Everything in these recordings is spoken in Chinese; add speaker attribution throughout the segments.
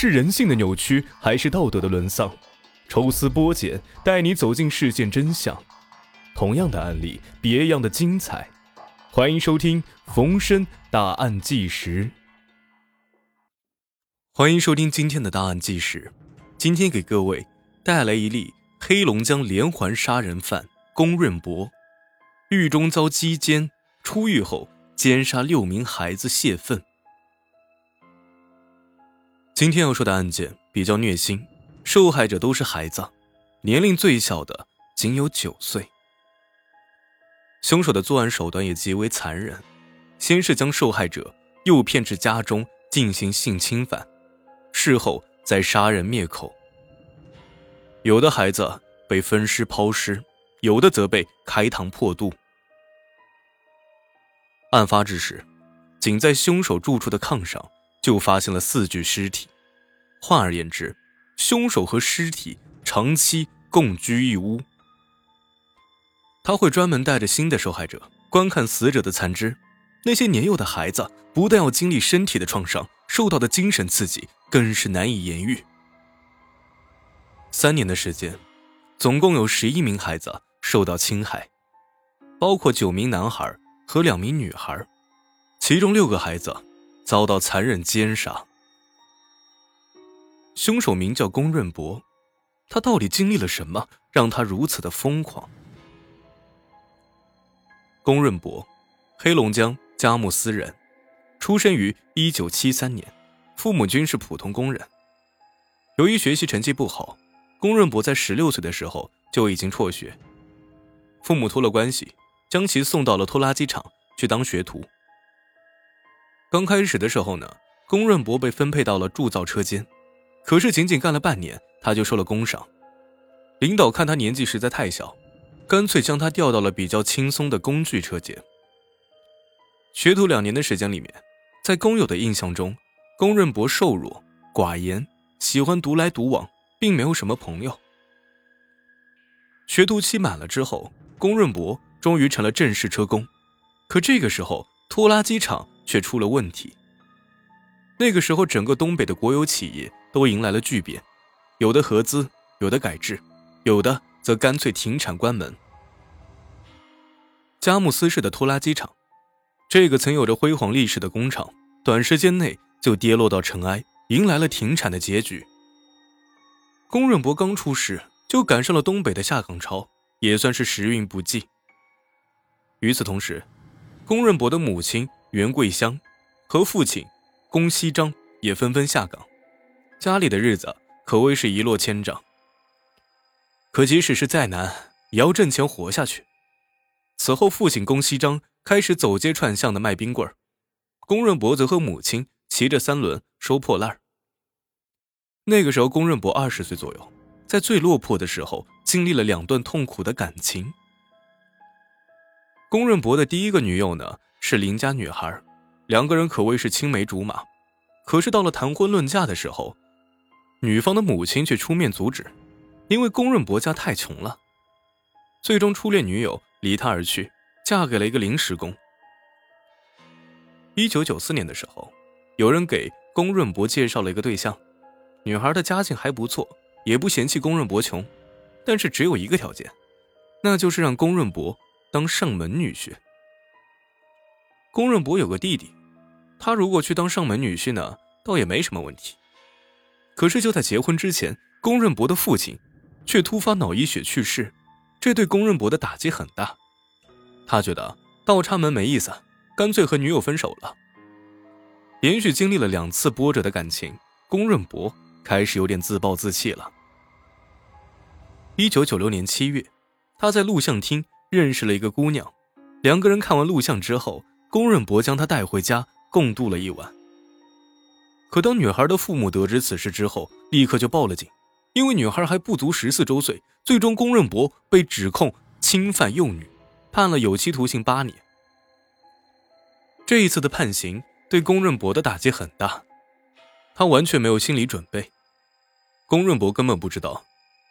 Speaker 1: 是人性的扭曲，还是道德的沦丧？抽丝剥茧，带你走进事件真相。同样的案例，别样的精彩。欢迎收听《逢申大案纪实》。
Speaker 2: 欢迎收听今天的大案纪实。今天给各位带来一例黑龙江连环杀人犯龚润博，狱中遭击奸，出狱后奸杀六名孩子泄愤。今天要说的案件比较虐心，受害者都是孩子，年龄最小的仅有九岁。凶手的作案手段也极为残忍，先是将受害者诱骗至家中进行性侵犯，事后再杀人灭口。有的孩子被分尸抛尸，有的则被开膛破肚。案发之时，仅在凶手住处的炕上。就发现了四具尸体，换而言之，凶手和尸体长期共居一屋。他会专门带着新的受害者观看死者的残肢，那些年幼的孩子不但要经历身体的创伤，受到的精神刺激更是难以言喻。三年的时间，总共有十一名孩子受到侵害，包括九名男孩和两名女孩，其中六个孩子。遭到残忍奸杀。凶手名叫龚润博，他到底经历了什么，让他如此的疯狂？龚润博，黑龙江佳木斯人，出生于一九七三年，父母均是普通工人。由于学习成绩不好，龚润博在十六岁的时候就已经辍学，父母托了关系，将其送到了拖拉机厂去当学徒。刚开始的时候呢，龚润博被分配到了铸造车间，可是仅仅干了半年，他就受了工伤。领导看他年纪实在太小，干脆将他调到了比较轻松的工具车间。学徒两年的时间里面，在工友的印象中，龚润博瘦弱寡言，喜欢独来独往，并没有什么朋友。学徒期满了之后，龚润博终于成了正式车工，可这个时候拖拉机厂。却出了问题。那个时候，整个东北的国有企业都迎来了巨变，有的合资，有的改制，有的则干脆停产关门。佳木斯市的拖拉机厂，这个曾有着辉煌历史的工厂，短时间内就跌落到尘埃，迎来了停产的结局。龚润博刚出世就赶上了东北的下岗潮，也算是时运不济。与此同时，龚润博的母亲。袁桂香和父亲龚锡章也纷纷下岗，家里的日子可谓是一落千丈。可即使是再难，也要挣钱活下去。此后，父亲龚锡章开始走街串巷的卖冰棍儿，龚润博则和母亲骑着三轮收破烂儿。那个时候，龚润博二十岁左右，在最落魄的时候，经历了两段痛苦的感情。龚润博的第一个女友呢？是邻家女孩，两个人可谓是青梅竹马。可是到了谈婚论嫁的时候，女方的母亲却出面阻止，因为龚润博家太穷了。最终，初恋女友离他而去，嫁给了一个临时工。一九九四年的时候，有人给龚润博介绍了一个对象，女孩的家境还不错，也不嫌弃龚润博穷，但是只有一个条件，那就是让龚润博当上门女婿。龚润博有个弟弟，他如果去当上门女婿呢，倒也没什么问题。可是就在结婚之前，龚润博的父亲却突发脑溢血去世，这对龚润博的打击很大。他觉得倒插门没意思，干脆和女友分手了。连续经历了两次波折的感情，龚润博开始有点自暴自弃了。一九九六年七月，他在录像厅认识了一个姑娘，两个人看完录像之后。龚润博将她带回家共度了一晚。可当女孩的父母得知此事之后，立刻就报了警，因为女孩还不足十四周岁。最终，龚润博被指控侵犯幼女，判了有期徒刑八年。这一次的判刑对龚润博的打击很大，他完全没有心理准备。龚润博根本不知道，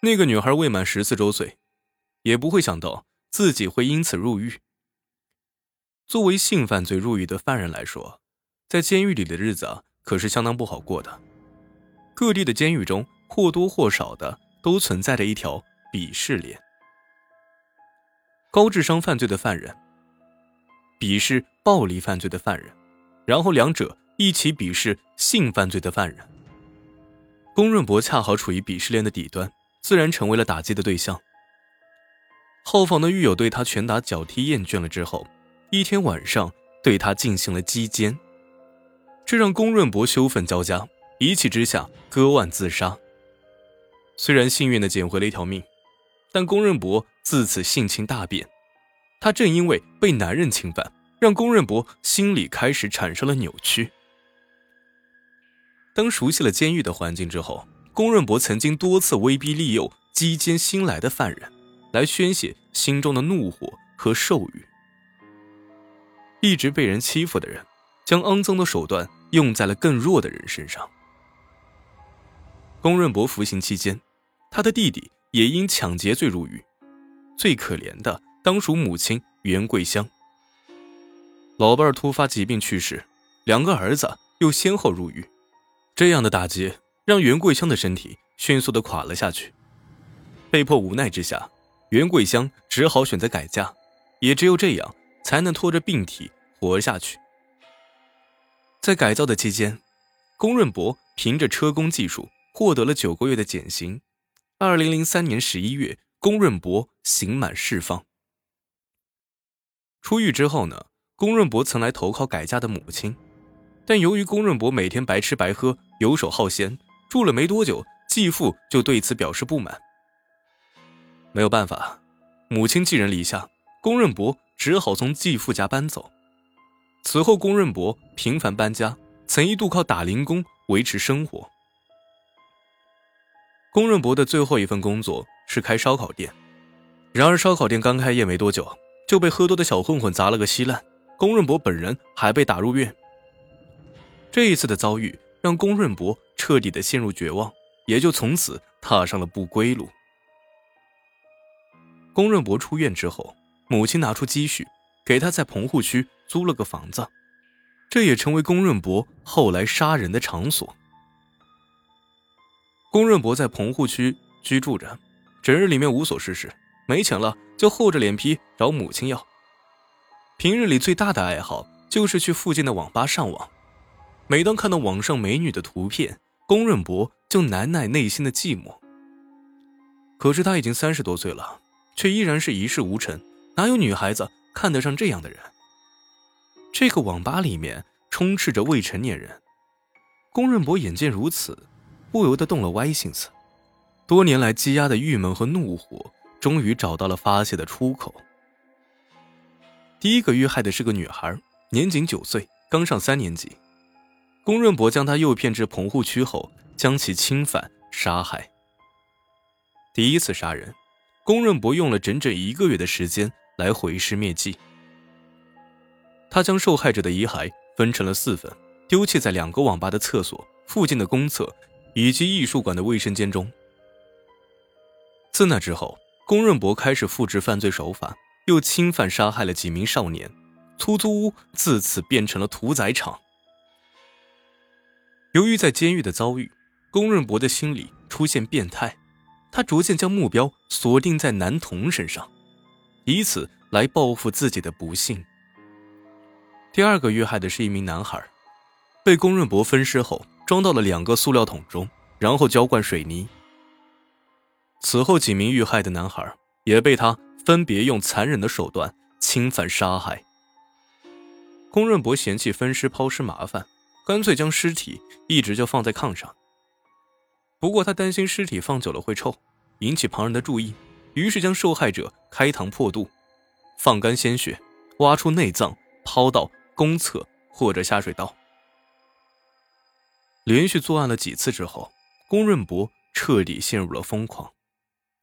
Speaker 2: 那个女孩未满十四周岁，也不会想到自己会因此入狱。作为性犯罪入狱的犯人来说，在监狱里的日子可是相当不好过的。各地的监狱中或多或少的都存在着一条鄙视链。高智商犯罪的犯人鄙视暴力犯罪的犯人，然后两者一起鄙视性犯罪的犯人。龚润博恰好处于鄙视链的底端，自然成为了打击的对象。后方的狱友对他拳打脚踢厌倦了之后，一天晚上对他进行了击奸，这让龚润博羞愤交加，一气之下割腕自杀。虽然幸运的捡回了一条命，但龚润博自此性情大变。他正因为被男人侵犯，让龚润博心里开始产生了扭曲。当熟悉了监狱的环境之后，龚润博曾经多次威逼利诱、击奸新来的犯人。来宣泄心中的怒火和兽欲。一直被人欺负的人，将肮脏的手段用在了更弱的人身上。龚润博服刑期间，他的弟弟也因抢劫罪入狱。最可怜的当属母亲袁桂香。老伴儿突发疾病去世，两个儿子又先后入狱，这样的打击让袁桂香的身体迅速的垮了下去。被迫无奈之下。袁桂香只好选择改嫁，也只有这样才能拖着病体活下去。在改造的期间，龚润博凭着车工技术获得了九个月的减刑。二零零三年十一月，龚润博刑满释放。出狱之后呢，龚润博曾来投靠改嫁的母亲，但由于龚润博每天白吃白喝、游手好闲，住了没多久，继父就对此表示不满。没有办法，母亲寄人篱下，龚润博只好从继父家搬走。此后，龚润博频繁搬家，曾一度靠打零工维持生活。龚润博的最后一份工作是开烧烤店，然而烧烤店刚开业没多久，就被喝多的小混混砸了个稀烂，龚润博本人还被打入院。这一次的遭遇让龚润博彻底的陷入绝望，也就从此踏上了不归路。龚润博出院之后，母亲拿出积蓄，给他在棚户区租了个房子，这也成为龚润博后来杀人的场所。龚润博在棚户区居住着，整日里面无所事事，没钱了就厚着脸皮找母亲要。平日里最大的爱好就是去附近的网吧上网，每当看到网上美女的图片，龚润博就难耐内心的寂寞。可是他已经三十多岁了。却依然是一事无成，哪有女孩子看得上这样的人？这个网吧里面充斥着未成年人。龚润博眼见如此，不由得动了歪心思。多年来积压的郁闷和怒火，终于找到了发泄的出口。第一个遇害的是个女孩，年仅九岁，刚上三年级。龚润博将她诱骗至棚户区后，将其侵犯杀害。第一次杀人。龚润博用了整整一个月的时间来毁尸灭迹。他将受害者的遗骸分成了四份，丢弃在两个网吧的厕所、附近的公厕以及艺术馆的卫生间中。自那之后，龚润博开始复制犯罪手法，又侵犯杀害了几名少年，出租屋自此变成了屠宰场。由于在监狱的遭遇，龚润博的心理出现变态。他逐渐将目标锁定在男童身上，以此来报复自己的不幸。第二个遇害的是一名男孩，被龚润博分尸后装到了两个塑料桶中，然后浇灌水泥。此后几名遇害的男孩也被他分别用残忍的手段侵犯杀害。龚润博嫌弃分尸抛尸麻烦，干脆将尸体一直就放在炕上。不过他担心尸体放久了会臭，引起旁人的注意，于是将受害者开膛破肚，放干鲜血，挖出内脏，抛到公厕或者下水道。连续作案了几次之后，龚润博彻底陷入了疯狂。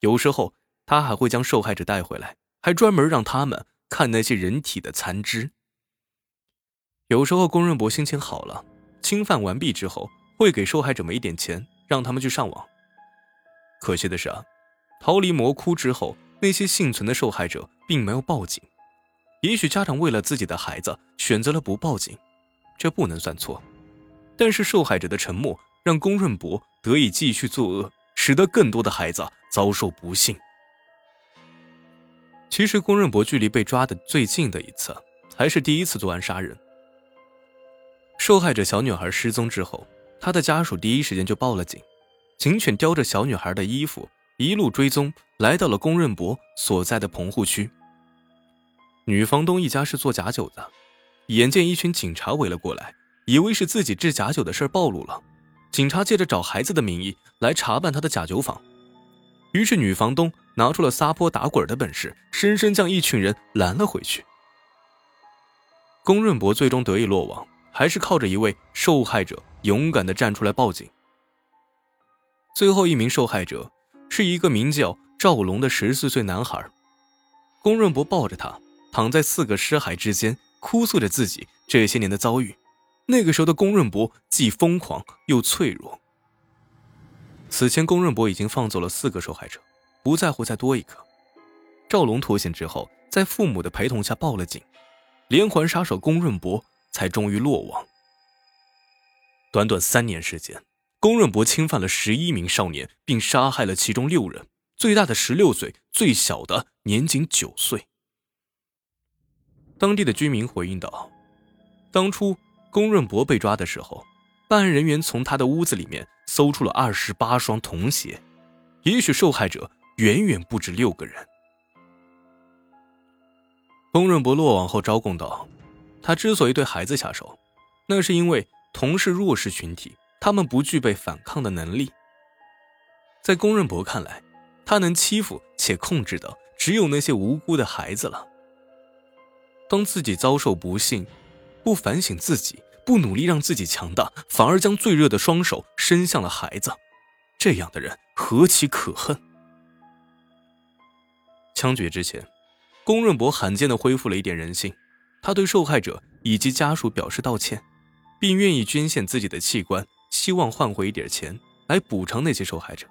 Speaker 2: 有时候他还会将受害者带回来，还专门让他们看那些人体的残肢。有时候龚润博心情好了，侵犯完毕之后，会给受害者们一点钱。让他们去上网。可惜的是啊，逃离魔窟之后，那些幸存的受害者并没有报警。也许家长为了自己的孩子选择了不报警，这不能算错。但是受害者的沉默让龚润博得以继续作恶，使得更多的孩子遭受不幸。其实，龚润博距离被抓的最近的一次，还是第一次作案杀人。受害者小女孩失踪之后，他的家属第一时间就报了警，警犬叼着小女孩的衣服，一路追踪，来到了龚润博所在的棚户区。女房东一家是做假酒的，眼见一群警察围了过来，以为是自己制假酒的事暴露了，警察借着找孩子的名义来查办他的假酒坊。于是，女房东拿出了撒泼打滚的本事，深深将一群人拦了回去。龚润博最终得以落网，还是靠着一位受害者勇敢的站出来报警。最后一名受害者是一个名叫赵龙的十四岁男孩，龚润博抱着他躺在四个尸骸之间，哭诉着自己这些年的遭遇。那个时候的龚润博既疯狂又脆弱。此前，龚润博已经放走了四个受害者，不在乎再多一个。赵龙脱险之后，在父母的陪同下报了警，连环杀手龚润博才终于落网。短短三年时间，龚润博侵犯了十一名少年，并杀害了其中六人，最大的十六岁，最小的年仅九岁。当地的居民回应道：“当初龚润博被抓的时候。”办案人员从他的屋子里面搜出了二十八双童鞋，也许受害者远远不止六个人。龚润博落网后招供道：“他之所以对孩子下手，那是因为同是弱势群体，他们不具备反抗的能力。在龚润博看来，他能欺负且控制的只有那些无辜的孩子了。当自己遭受不幸，不反省自己。”不努力让自己强大，反而将最热的双手伸向了孩子，这样的人何其可恨！枪决之前，龚润博罕见的恢复了一点人性，他对受害者以及家属表示道歉，并愿意捐献自己的器官，希望换回一点钱来补偿那些受害者。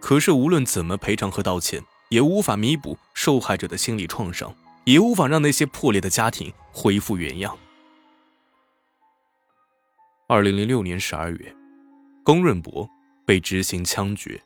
Speaker 2: 可是无论怎么赔偿和道歉，也无法弥补受害者的心理创伤，也无法让那些破裂的家庭恢复原样。二零零六年十二月，龚润博被执行枪决，